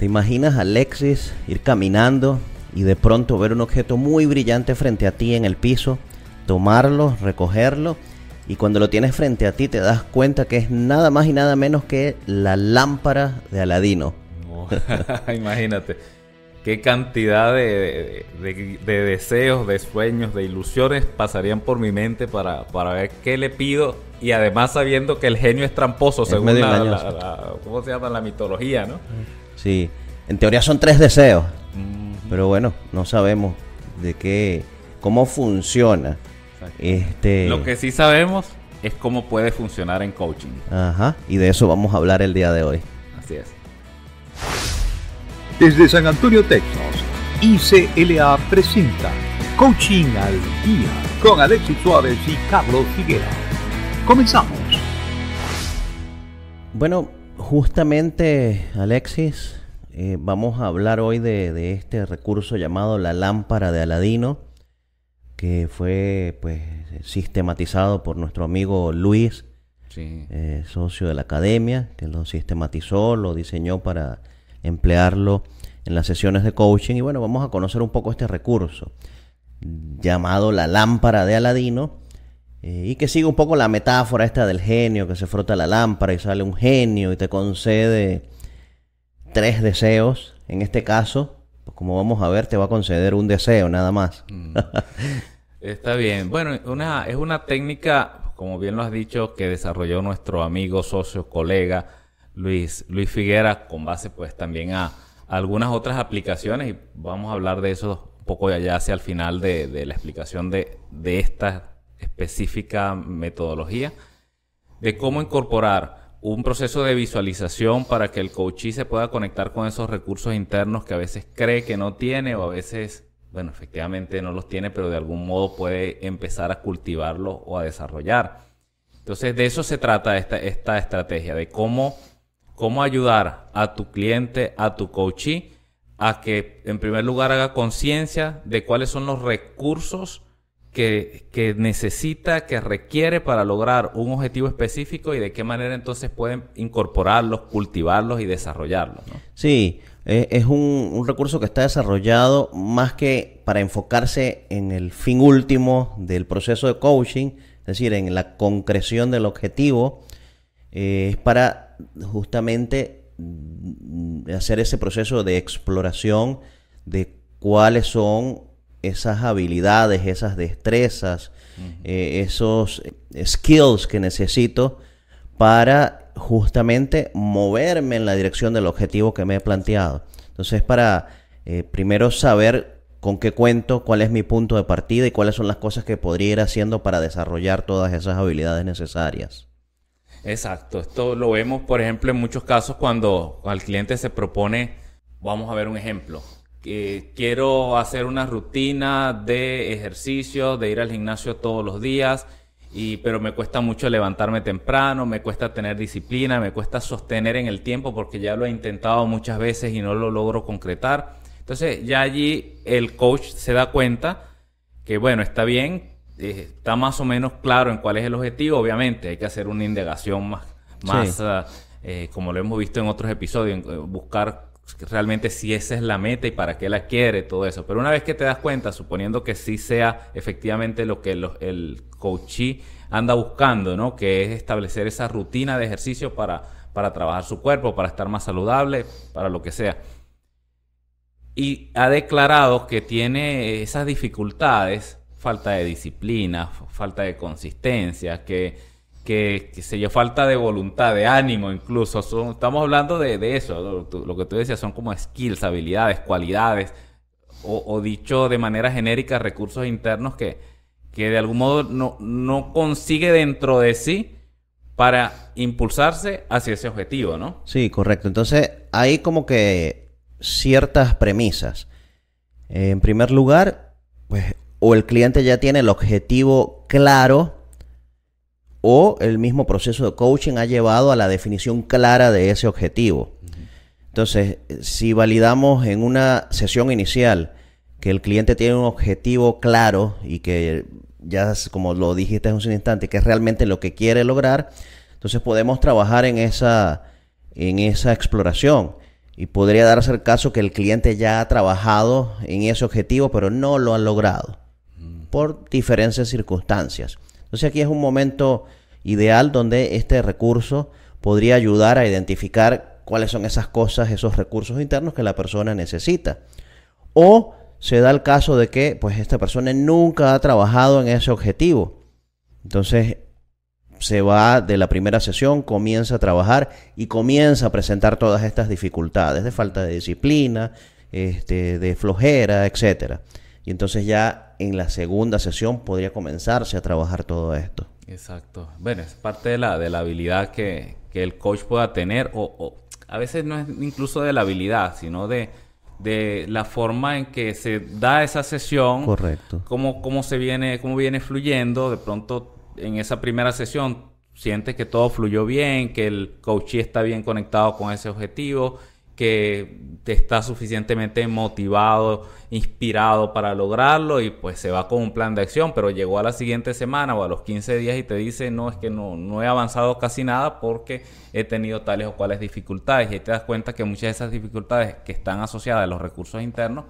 ¿Te imaginas a Alexis ir caminando y de pronto ver un objeto muy brillante frente a ti en el piso, tomarlo, recogerlo y cuando lo tienes frente a ti te das cuenta que es nada más y nada menos que la lámpara de Aladino? Imagínate qué cantidad de, deseos, de sueños, de ilusiones pasarían por mi mente para, para ver qué le pido y además sabiendo que el genio es tramposo según la, ¿cómo se llama? la mitología, ¿no? Sí, en teoría son tres deseos, pero bueno, no sabemos de qué, cómo funciona. Este... Lo que sí sabemos es cómo puede funcionar en coaching. Ajá, y de eso vamos a hablar el día de hoy. Así es. Desde San Antonio, Texas, ICLA presenta Coaching al Día con Alexis Suárez y Carlos Figuera. Comenzamos. Bueno, justamente, Alexis, eh, vamos a hablar hoy de, este recurso llamado la lámpara de Aladino, que fue pues sistematizado por nuestro amigo Luis, eh, socio de la academia, que lo sistematizó, lo diseñó para emplearlo en las sesiones de coaching. Y bueno, vamos a conocer un poco este recurso llamado la lámpara de Aladino eh, y que sigue un poco la metáfora esta del genio que se frota la lámpara y sale un genio y te concede tres deseos. En este caso, pues como vamos a ver, te va a conceder un deseo nada más. Mm. Está bien. Bueno, una, es una técnica, como bien lo has dicho, que desarrolló nuestro amigo, socio, colega Luis, Luis Figuera, con base pues también a, algunas otras aplicaciones y vamos a hablar de eso un poco allá hacia el final de, de la explicación de, de esta específica metodología de cómo incorporar un proceso de visualización para que el coachee se pueda conectar con esos recursos internos que a veces cree que no tiene o a veces, bueno, efectivamente no los tiene, pero de algún modo puede empezar a cultivarlo o a desarrollar. Entonces, de eso se trata esta, esta estrategia, de cómo, cómo ayudar a tu cliente, a tu coachee, a que en primer lugar haga conciencia de cuáles son los recursos que, necesita, que requiere para lograr un objetivo específico y de qué manera entonces pueden incorporarlos, cultivarlos y desarrollarlos. ¿no? Sí, e, es un, recurso que está desarrollado más que para enfocarse en el fin último del proceso de coaching, es decir, en la concreción del objetivo, eh, es para justamente mm, hacer ese proceso de exploración de cuáles son esas habilidades, esas destrezas, eh, esos skills que necesito para justamente moverme en la dirección del objetivo que me he planteado. Entonces, para eh, primero saber con qué cuento, cuál es mi punto de partida y cuáles son las cosas que podría ir haciendo para desarrollar todas esas habilidades necesarias. Exacto, esto lo vemos, por ejemplo, en muchos casos cuando al cliente se propone, vamos a ver un ejemplo, que quiero hacer una rutina de ejercicio, de ir al gimnasio todos los días, y, pero me cuesta mucho levantarme temprano, me cuesta tener disciplina, me cuesta sostener en el tiempo porque ya lo he intentado muchas veces y no lo logro concretar. Entonces ya allí el coach se da cuenta que bueno, está bien, eh, está más o menos claro en cuál es el objetivo, obviamente hay que hacer una indagación más, más eh, como lo hemos visto en otros episodios, eh, buscar realmente si esa es la meta y para qué la quiere, todo eso. Pero una vez que te das cuenta, suponiendo que sí sea efectivamente lo que el coachee anda buscando, ¿no? Que es establecer esa rutina de ejercicio para, para trabajar su cuerpo, para estar más saludable, para lo que sea. Y ha declarado que tiene esas dificultades, falta de disciplina, falta de consistencia, que que, se yo, falta de voluntad, de ánimo incluso. estamos hablando de, eso, lo, que tú decías son como skills, habilidades, cualidades, o, dicho de manera genérica, recursos internos que, que de algún modo no, no consigue dentro de sí para impulsarse hacia ese objetivo, ¿no? Sí, correcto. Entonces, hay como que ciertas premisas. En primer lugar, pues, o el cliente ya tiene el objetivo claro o el mismo proceso de coaching ha llevado a la definición clara de ese objetivo. Entonces, si validamos en una sesión inicial que el cliente tiene un objetivo claro y que ya, como lo dijiste hace un instante, que es realmente lo que quiere lograr, entonces podemos trabajar en esa, en esa exploración. y podría darse el caso que el cliente ya ha trabajado en ese objetivo, pero no lo ha logrado por diferentes circunstancias. Entonces aquí es un momento ideal donde este recurso podría ayudar a identificar cuáles son esas cosas, esos recursos internos que la persona necesita. O se da el caso de que pues esta persona nunca ha trabajado en ese objetivo. Entonces se va de la primera sesión, comienza a trabajar y comienza a presentar todas estas dificultades de falta de disciplina, este, de flojera, etcétera. Y entonces ya en la segunda sesión podría comenzarse a trabajar todo esto. Exacto. Bueno, es parte de la, de la habilidad que, el coach pueda tener, o, a veces no es incluso de la habilidad, sino de, de la forma en que se da esa sesión. Correcto. Cómo, cómo se viene, cómo viene fluyendo. De pronto, en esa primera sesión, sientes que todo fluyó bien, que el coach está bien conectado con ese objetivo que está suficientemente motivado, inspirado para lograrlo y pues se va con un plan de acción, pero llegó a la siguiente semana o a los 15 días y te dice, no, es que no, no he avanzado casi nada porque he tenido tales o cuales dificultades y ahí te das cuenta que muchas de esas dificultades que están asociadas a los recursos internos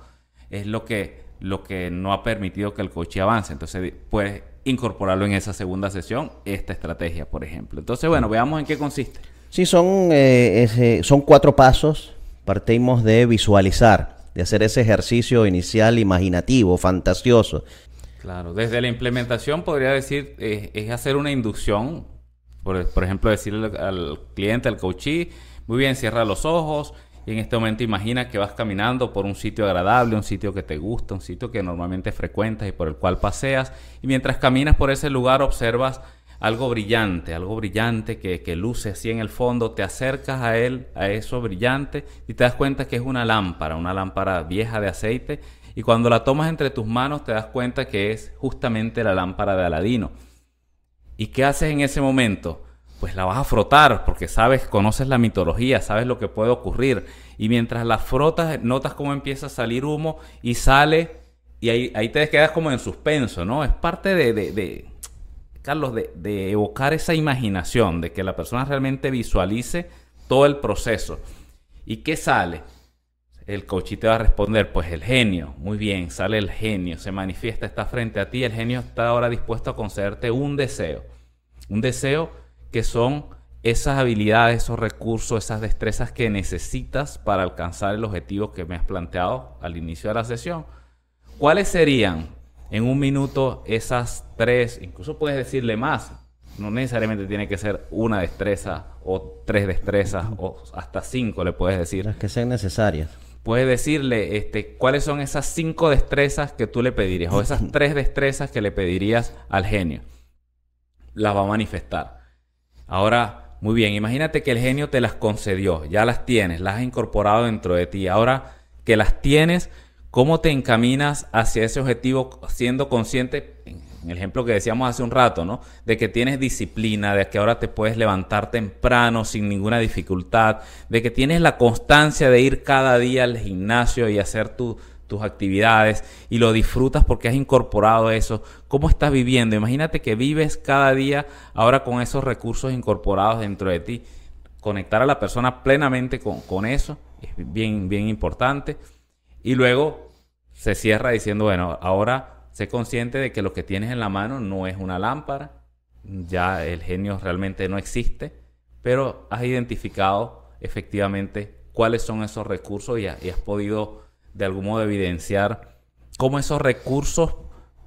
es lo que, lo que no ha permitido que el coche avance. Entonces puedes incorporarlo en esa segunda sesión, esta estrategia, por ejemplo. Entonces, bueno, veamos en qué consiste. Sí, son, eh, son cuatro pasos partimos de visualizar, de hacer ese ejercicio inicial imaginativo, fantasioso. Claro, desde la implementación podría decir, eh, es hacer una inducción, por, por, ejemplo, decirle al cliente, al coachee, muy bien, cierra los ojos y en este momento imagina que vas caminando por un sitio agradable, un sitio que te gusta, un sitio que normalmente frecuentas y por el cual paseas y mientras caminas por ese lugar observas algo brillante, algo brillante que, que, luce así en el fondo, te acercas a él, a eso brillante, y te das cuenta que es una lámpara, una lámpara vieja de aceite, y cuando la tomas entre tus manos te das cuenta que es justamente la lámpara de Aladino. ¿Y qué haces en ese momento? Pues la vas a frotar porque sabes, conoces la mitología, sabes lo que puede ocurrir. Y mientras la frotas, notas cómo empieza a salir humo y sale, y ahí, ahí te quedas como en suspenso, ¿no? Es parte de, de Carlos, de, evocar esa imaginación, de que la persona realmente visualice todo el proceso. ¿Y qué sale? El coach te va a responder, pues el genio, muy bien, sale el genio, se manifiesta, está frente a ti, el genio está ahora dispuesto a concederte un deseo. Un deseo que son esas habilidades, esos recursos, esas destrezas que necesitas para alcanzar el objetivo que me has planteado al inicio de la sesión. ¿Cuáles serían en un minuto esas tres, incluso puedes decirle más. No necesariamente tiene que ser una destreza o tres destrezas o hasta cinco le puedes decir. Las que sean necesarias. Puedes decirle este, cuáles son esas cinco destrezas que tú le pedirías o esas tres destrezas que le pedirías al genio. Las va a manifestar. Ahora, muy bien, imagínate que el genio te las concedió, ya las tienes, las has incorporado dentro de ti. Ahora que las tienes, ¿Cómo te encaminas hacia ese objetivo siendo consciente, en el ejemplo que decíamos hace un rato, ¿no? De que tienes disciplina, de que ahora te puedes levantar temprano sin ninguna dificultad, de que tienes la constancia de ir cada día al gimnasio y hacer tus actividades y lo disfrutas porque has incorporado eso. ¿Cómo estás viviendo? Imagínate que vives cada día ahora con esos recursos incorporados dentro de ti. Conectar a la persona plenamente con, con eso es bien, bien importante. Y luego se cierra diciendo, bueno, ahora sé consciente de que lo que tienes en la mano no es una lámpara, ya el genio realmente no existe, pero has identificado efectivamente cuáles son esos recursos y, has podido de algún modo evidenciar cómo esos recursos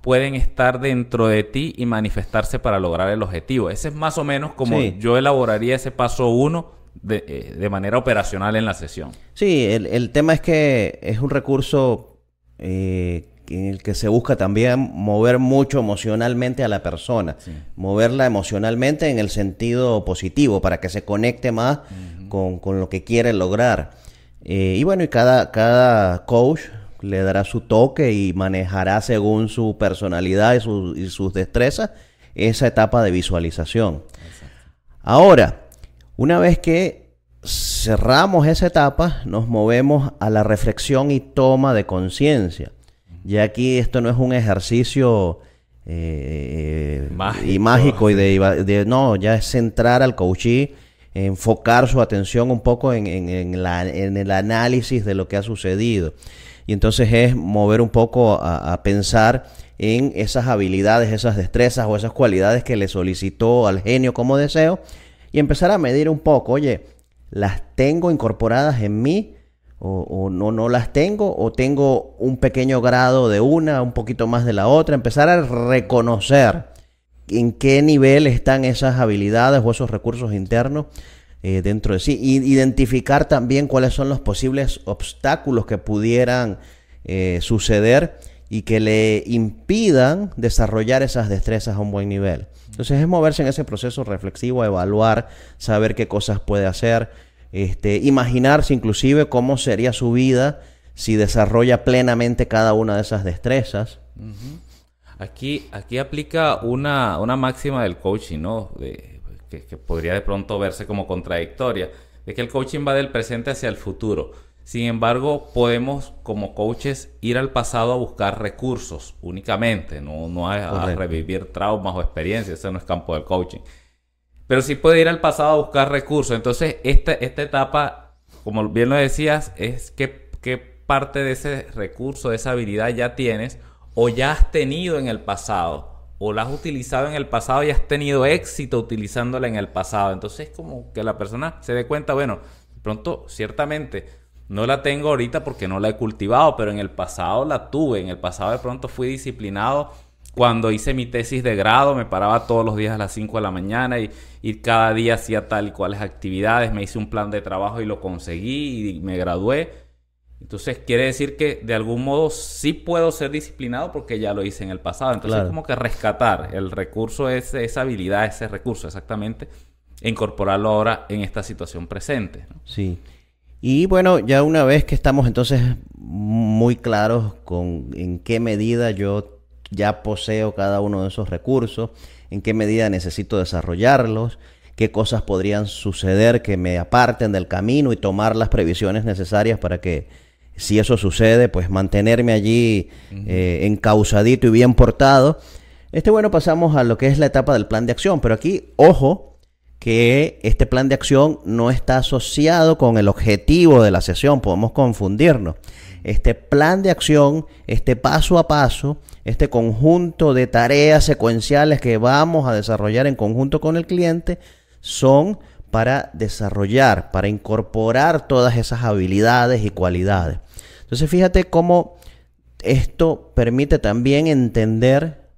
pueden estar dentro de ti y manifestarse para lograr el objetivo. Ese es más o menos como yo elaboraría ese paso uno eh, de, manera operacional en la sesión. Sí, el, tema es que es un recurso eh, en el que se busca también mover mucho emocionalmente a la persona, moverla emocionalmente en el sentido positivo, para que se conecte más con, lo que quiere lograr. Eh, y bueno, y cada, cada coach le dará su toque y manejará según su personalidad y, y sus destrezas esa etapa de visualización. Ahora, una vez que cerramos esa etapa, nos movemos a la reflexión y toma de conciencia. Ya aquí esto no es un ejercicio eh, mágico. y mágico y de, no, ya es centrar al coachee enfocar su atención un poco en, el análisis de lo que ha sucedido. Y entonces es mover un poco a, pensar en esas habilidades, esas destrezas o esas cualidades que le solicitó al genio como deseo y empezar a medir un poco, oye, ¿las tengo incorporadas en mí? O, no, no las tengo, o tengo un pequeño grado de una, un poquito más de la otra, empezar a reconocer en qué nivel están esas habilidades o esos recursos internos eh, dentro de sí. Y identificar también cuáles son los posibles obstáculos que pudieran eh, suceder y que le impidan desarrollar esas destrezas a un buen nivel. Entonces es moverse en ese proceso reflexivo, evaluar, saber qué cosas puede hacer, este, imaginarse inclusive cómo sería su vida si desarrolla plenamente cada una de esas destrezas. Aquí, aquí aplica una, una máxima del coaching, ¿no? De, que, podría de pronto verse como contradictoria, de que el coaching va del presente hacia el futuro. Sin embargo, podemos como coaches ir al pasado a buscar recursos únicamente, no, no a, revivir traumas o experiencias, eso no es campo del coaching. Pero sí puede ir al pasado a buscar recursos. Entonces, esta, esta etapa, como bien lo decías, es qué, qué parte de ese recurso, de esa habilidad ya tienes o ya has tenido en el pasado o la has utilizado en el pasado y has tenido éxito utilizándola en el pasado. Entonces es como que la persona se dé cuenta, bueno, pronto ciertamente no la tengo ahorita porque no la he cultivado, pero en el pasado la tuve, en el pasado de pronto fui disciplinado. Cuando hice mi tesis de grado, me paraba todos los días a las 5 de la mañana y, y cada día hacía tal y cuales actividades, me hice un plan de trabajo y lo conseguí y me gradué. Entonces quiere decir que de algún modo sí puedo ser disciplinado porque ya lo hice en el pasado. Entonces es como que rescatar el recurso, ese, esa habilidad, ese recurso exactamente, e incorporarlo ahora en esta situación presente. Sí. Y bueno, ya una vez que estamos entonces muy claros con en qué medida yo ya poseo cada uno de esos recursos, en qué medida necesito desarrollarlos, qué cosas podrían suceder que me aparten del camino y tomar las previsiones necesarias para que si eso sucede, pues mantenerme allí eh, encausadito y bien portado. Este, bueno, pasamos a lo que es la etapa del plan de acción, pero aquí, ojo, que este plan de acción no está asociado con el objetivo de la sesión, podemos confundirnos. Este plan de acción, este paso a paso, este conjunto de tareas secuenciales que vamos a desarrollar en conjunto con el cliente, son para desarrollar, para incorporar todas esas habilidades y cualidades. Entonces fíjate cómo esto permite también entender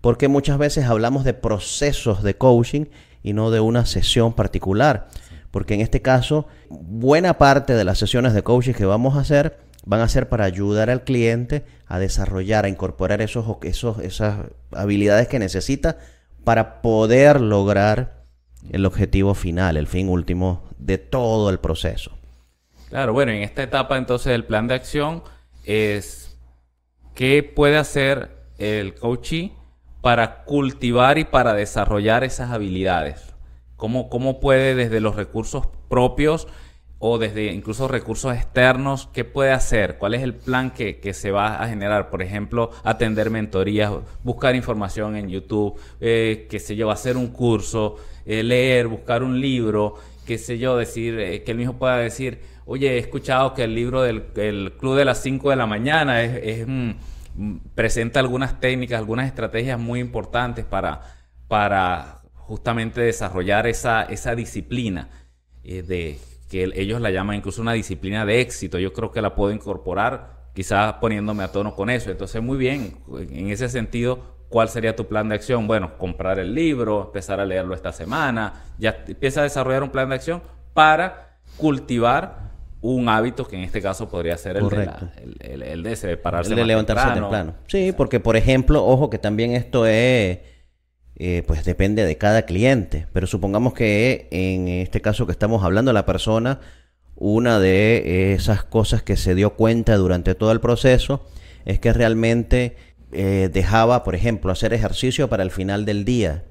por qué muchas veces hablamos de procesos de coaching y no de una sesión particular. Porque en este caso, buena parte de las sesiones de coaching que vamos a hacer van a ser para ayudar al cliente a desarrollar, a incorporar esos, esos, esas habilidades que necesita para poder lograr el objetivo final, el fin último de todo el proceso. Claro, bueno, en esta etapa entonces el plan de acción es qué puede hacer el coachee para cultivar y para desarrollar esas habilidades. ¿Cómo, cómo puede desde los recursos propios o desde incluso recursos externos, qué puede hacer? ¿Cuál es el plan que, se va a generar? Por ejemplo, atender mentorías, buscar información en YouTube, eh, qué sé yo, hacer un curso, eh, leer, buscar un libro, qué sé yo, decir, eh, que él mismo pueda decir, oye, he escuchado que el libro del Club de las 5 de la mañana es, presenta algunas técnicas, algunas estrategias muy importantes para, para justamente desarrollar esa, esa disciplina eh, de que ellos la llaman incluso una disciplina de éxito. Yo creo que la puedo incorporar, quizás poniéndome a tono con eso. Entonces, muy bien, en ese sentido, ¿Cuál sería tu plan de acción? Bueno, comprar el libro, empezar a leerlo esta semana, ya empieza a desarrollar un plan de acción para cultivar un hábito que en este caso podría ser el, de, el, el, de separarse el de levantarse temprano. Sí, porque por ejemplo, ojo que también esto es, eh, pues depende de cada cliente, pero supongamos que en este caso que estamos hablando, la persona, una de esas cosas que se dio cuenta durante todo el proceso es que realmente eh, dejaba, por ejemplo, hacer ejercicio para el final del día.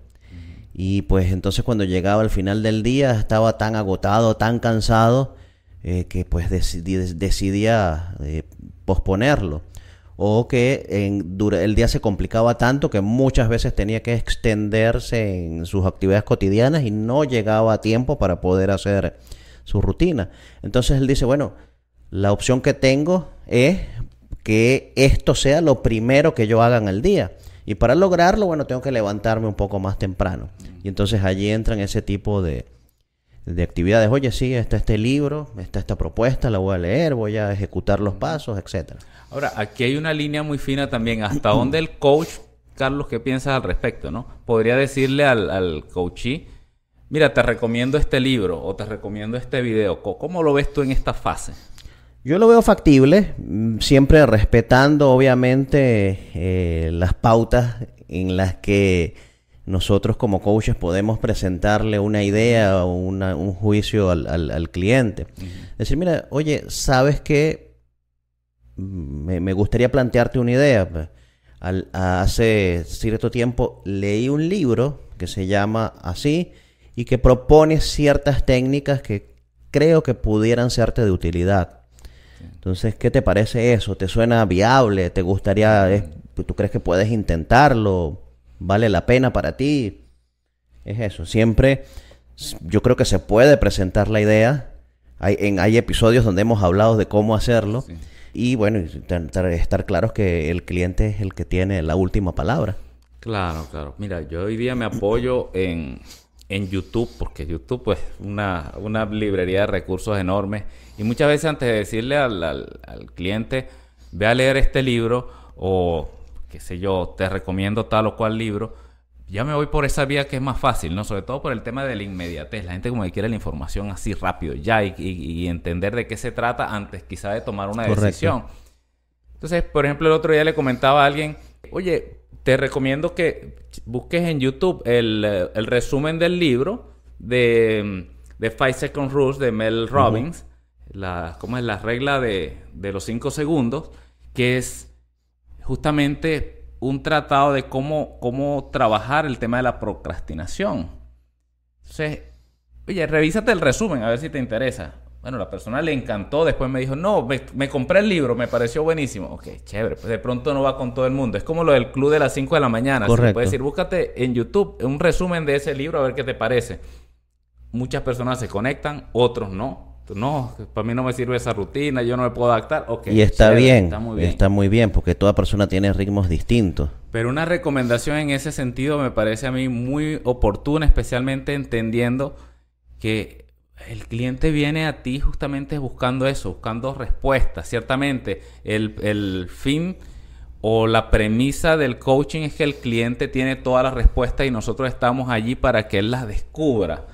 Y pues entonces cuando llegaba al final del día estaba tan agotado, tan cansado, eh, que pues decidía eh, posponerlo. o que el día se complicaba tanto que muchas veces tenía que extenderse en sus actividades cotidianas y no llegaba a tiempo para poder hacer su rutina. Entonces él dice, bueno, la opción que tengo es que esto sea lo primero que yo haga en el día. Y para lograrlo, bueno, tengo que levantarme un poco más temprano. Y entonces allí entran ese tipo de, de actividades. Oye, sí, está este libro, está esta propuesta, la voy a leer, voy a ejecutar los pasos, etcétera. Ahora, aquí hay una línea muy fina también. ¿Hasta dónde el coach, Carlos, qué piensas al respecto, no? Podría decirle al, al coachee, mira, te recomiendo este libro o te recomiendo este video. ¿Cómo lo ves tú en esta fase? Yo lo veo factible, mm, siempre respetando obviamente eh, las pautas en las que nosotros como coaches podemos presentarle una idea o un juicio al, cliente. Decir, mira, oye, ¿sabes qué? Me, me gustaría plantearte una idea. hace cierto tiempo leí un libro que se llama así y que propone ciertas técnicas que creo que pudieran serte de utilidad. Entonces, ¿qué te parece eso? ¿Te suena viable? ¿Te gustaría, tú crees que puedes intentarlo? ¿Vale la pena para ti? Es eso. Siempre yo creo que se puede presentar la idea. Hay, en, hay episodios donde hemos hablado de cómo hacerlo. Y bueno, estar claros que el cliente es el que tiene la última palabra. Claro, claro. Mira, yo hoy día me apoyo en, en YouTube, porque YouTube es pues, una, una librería de recursos enormes y muchas veces antes de decirle al, al, cliente, ve a leer este libro o qué sé yo, te recomiendo tal o cual libro, ya me voy por esa vía que es más fácil, ¿no? Sobre todo por el tema de la inmediatez. La gente como que quiere la información así rápido, ya, y, entender de qué se trata antes quizá de tomar una decisión. Entonces, por ejemplo, el otro día le comentaba a alguien, oye, te recomiendo que busques en YouTube el, el resumen del libro de, de Five Second Rules de Mel Robbins la, ¿cómo es? la regla de, los cinco segundos, que es justamente un tratado de cómo, cómo trabajar el tema de la procrastinación. Entonces, oye, revísate el resumen a ver si te interesa. Bueno, la persona le encantó, después me dijo, no, me, compré el libro, me pareció buenísimo. Ok, chévere, pues de pronto no va con todo el mundo. Es como lo del club de las 5 de la mañana. Correcto. puedes decir, búscate en YouTube un resumen de ese libro a ver qué te parece. Muchas personas se conectan, otros no no, para mí no me sirve esa rutina, yo no me puedo adaptar. y está bien, está muy bien, está muy bien, porque toda persona tiene ritmos distintos. Pero una recomendación en ese sentido me parece a mí muy oportuna, especialmente entendiendo que el cliente viene a ti justamente buscando eso, buscando respuestas. Ciertamente, el, el fin o la premisa del coaching es que el cliente tiene todas las respuestas y nosotros estamos allí para que él las descubra.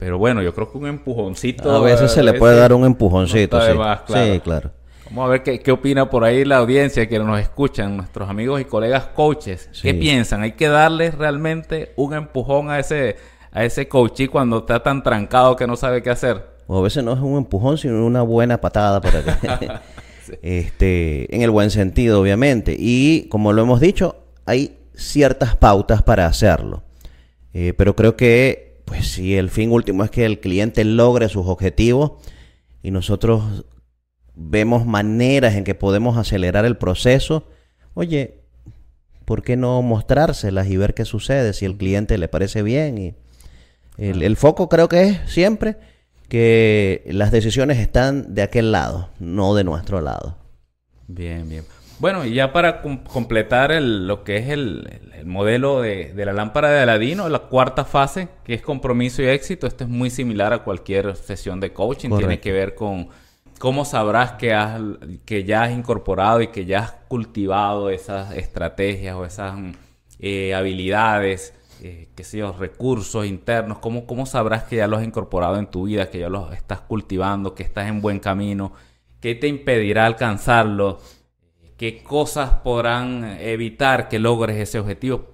Pero bueno, yo creo que un empujoncito. A veces se le puede dar un empujoncito, sí. claro. Sí, claro. Vamos a ver qué, qué, opina por ahí la audiencia que nos escuchan, nuestros amigos y colegas coaches. ¿Qué piensan? ¿Hay que darle realmente un empujón a ese, a ese coachí cuando está tan trancado que no sabe qué hacer? O a veces no es un empujón, sino una buena patada para que... este, en el buen sentido, obviamente. Y como lo hemos dicho, hay ciertas pautas para hacerlo. Eh, pero creo que pues si el fin último es que el cliente logre sus objetivos y nosotros vemos maneras en que podemos acelerar el proceso, oye, ¿por qué no mostrárselas y ver qué sucede si el cliente le parece bien? Y el, el foco creo que es siempre que las decisiones están de aquel lado, no de nuestro lado. Bien, bien. Bueno, y ya para completar lo que es el, modelo de, la lámpara de Aladino, la cuarta fase, que es compromiso y éxito, esto es muy similar a cualquier sesión de coaching, tiene que ver con cómo sabrás que, has, que ya has incorporado y que ya has cultivado esas estrategias o esas eh, habilidades, eh, qué sé yo, recursos internos, ¿Cómo, cómo sabrás que ya los has incorporado en tu vida, que ya los estás cultivando, que estás en buen camino, qué te impedirá alcanzarlo qué cosas podrán evitar que logres ese objetivo.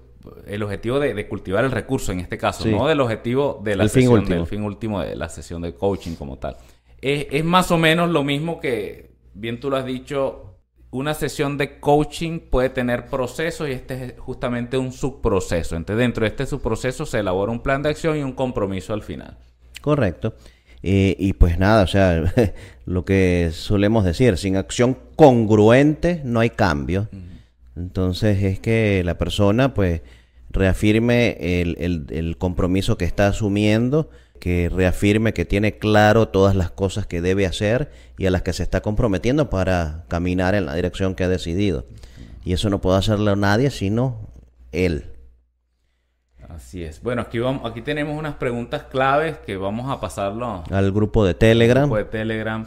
El objetivo de, cultivar el recurso en este caso, no del objetivo de la sesión, fin del fin último de la sesión de coaching como tal. Es, más o menos lo mismo que, bien tú lo has dicho, una sesión de coaching puede tener procesos y este es justamente un subproceso. Entonces, dentro de este subproceso se elabora un plan de acción y un compromiso al final. Correcto. Eh, y pues nada, o sea, lo que solemos decir, sin acción congruente no hay cambio. Entonces es que la persona pues reafirme el, el, compromiso que está asumiendo, que reafirme que tiene claro todas las cosas que debe hacer y a las que se está comprometiendo para caminar en la dirección que ha decidido. Y eso no puede hacerlo nadie sino él. Así es. Bueno, aquí vamos, aquí tenemos unas preguntas claves que vamos a pasarlo al grupo de Telegram. Grupo de Telegram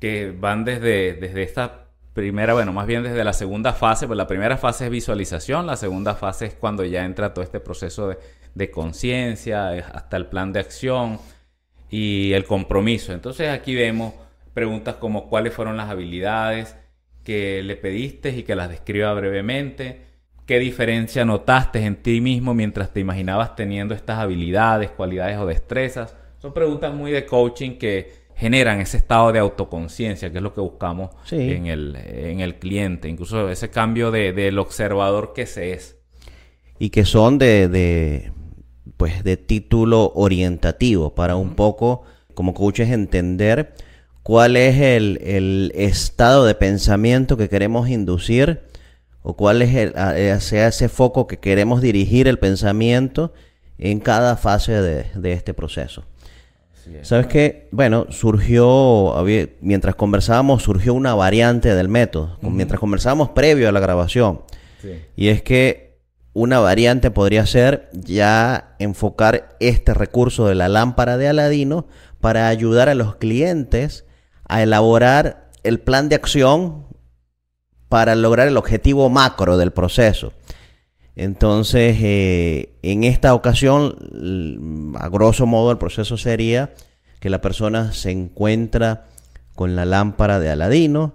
que van desde, desde esta primera, bueno, más bien desde la segunda fase, pues la primera fase es visualización, la segunda fase es cuando ya entra todo este proceso de, de conciencia, hasta el plan de acción y el compromiso. Entonces aquí vemos preguntas como cuáles fueron las habilidades que le pediste y que las describa brevemente ¿Qué diferencia notaste en ti mismo mientras te imaginabas teniendo estas habilidades, cualidades o destrezas? Son preguntas muy de coaching que generan ese estado de autoconciencia, que es lo que buscamos en, el, en el cliente, incluso ese cambio de, del observador que se es. Y que son de, de pues de título orientativo para un poco como coaches entender cuál es el, el estado de pensamiento que queremos inducir o cuál es el, eh, sea ese foco que queremos dirigir el pensamiento en cada fase de, este proceso. ¿Sabes qué? Bueno, surgió, mientras conversábamos, surgió una variante del método, mientras conversábamos previo a la grabación. Y es que una variante podría ser ya enfocar este recurso de la lámpara de Aladino para ayudar a los clientes a elaborar el plan de acción para lograr el objetivo macro del proceso. Entonces, eh, en esta ocasión, a grosso modo, el proceso sería que la persona se encuentra con la lámpara de Aladino,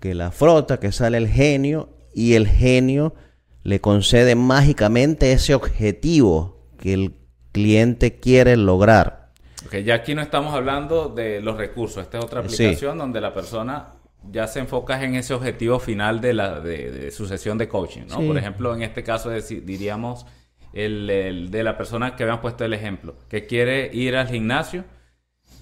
que la frota, que sale el genio y el genio le concede mágicamente ese objetivo que el cliente quiere lograr. Okay, ya aquí no estamos hablando de los recursos, esta es otra aplicación donde la persona ya se enfoca en ese objetivo final de, la, de, su sesión de coaching, ¿no? Por ejemplo, en este caso diríamos el, de la persona que habíamos puesto el ejemplo, que quiere ir al gimnasio.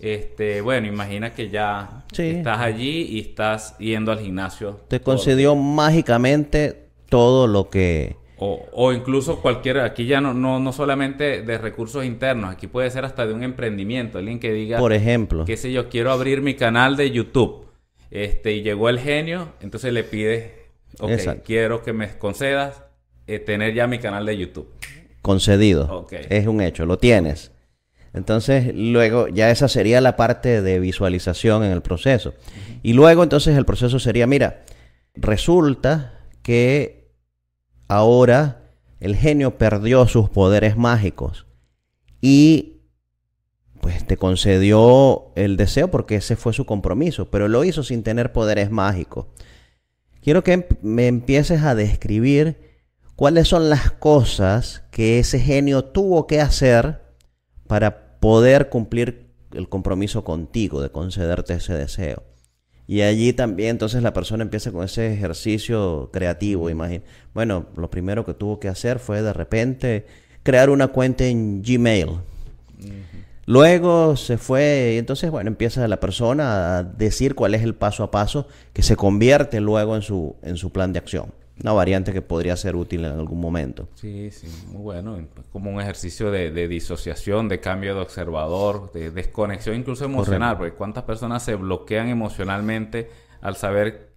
Este, bueno, imagina que ya estás allí y estás yendo al gimnasio. Te concedió mágicamente todo lo que... O, o, incluso cualquier, aquí ya no, no, no solamente de recursos internos, aquí puede ser hasta de un emprendimiento, alguien que diga, por ejemplo, qué sé yo, quiero abrir mi canal de YouTube este, y llegó el genio, entonces le pide, ok, quiero que me concedas eh, tener ya mi canal de YouTube. Concedido. Es un hecho, lo tienes. Entonces, luego, ya esa sería la parte de visualización en el proceso. Y luego, entonces, el proceso sería, mira, resulta que ahora el genio perdió sus poderes mágicos y pues te concedió el deseo porque ese fue su compromiso, pero lo hizo sin tener poderes mágicos. Quiero que me empieces a describir cuáles son las cosas que ese genio tuvo que hacer para poder cumplir el compromiso contigo de concederte ese deseo. Y allí también entonces la persona empieza con ese ejercicio creativo, imagina. Bueno, lo primero que tuvo que hacer fue de repente crear una cuenta en Gmail. Luego se fue, y entonces, bueno, empieza la persona a decir cuál es el paso a paso que se convierte luego en su, en su plan de acción. Una variante que podría ser útil en algún momento. Sí, sí, muy bueno. Como un ejercicio de, disociación, de cambio de observador, de desconexión incluso emocional. Porque cuántas personas se bloquean emocionalmente al saber,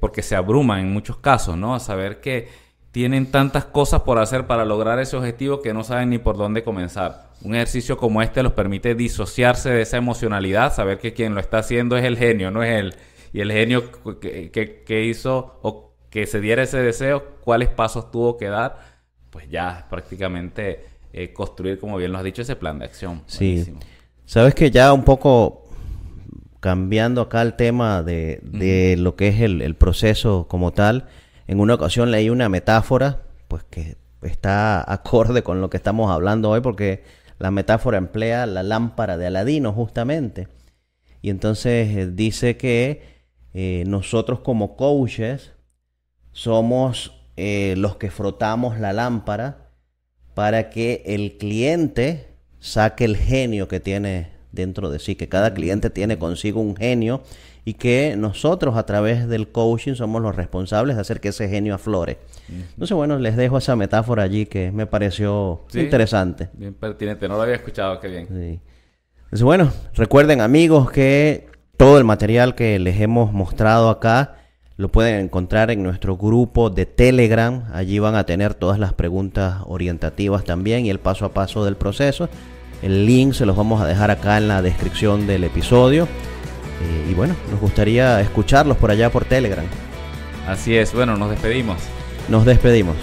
porque se abruman en muchos casos, ¿no? A saber que tienen tantas cosas por hacer para lograr ese objetivo que no saben ni por dónde comenzar. Un ejercicio como este los permite disociarse de esa emocionalidad, saber que quien lo está haciendo es el genio, no es él. Y el genio que, hizo o que se diera ese deseo, cuáles pasos tuvo que dar, pues ya prácticamente eh, construir, como bien lo has dicho, ese plan de acción. Sí. Sabes que ya un poco cambiando acá el tema de, lo que es el proceso como tal, en una ocasión leí una metáfora, pues que está acorde con lo que estamos hablando hoy, porque la metáfora emplea la lámpara de Aladino justamente. Y entonces eh, dice que eh, nosotros como coaches somos eh, los que frotamos la lámpara para que el cliente saque el genio que tiene dentro de sí, que cada cliente tiene consigo un genio y que nosotros a través del coaching somos los responsables de hacer que ese genio aflore. Entonces, bueno, les dejo esa metáfora allí que me pareció Sí. interesante. Bien pertinente, no lo había escuchado, qué bien. Sí. Entonces, bueno, recuerden amigos que todo el material que les hemos mostrado acá lo pueden encontrar en nuestro grupo de Telegram. Allí van a tener todas las preguntas orientativas también y el paso a paso del proceso. El link se los vamos a dejar acá en la descripción del episodio. Eh, y bueno, nos gustaría escucharlos por allá por Telegram. Así es, bueno, nos despedimos. Nos despedimos.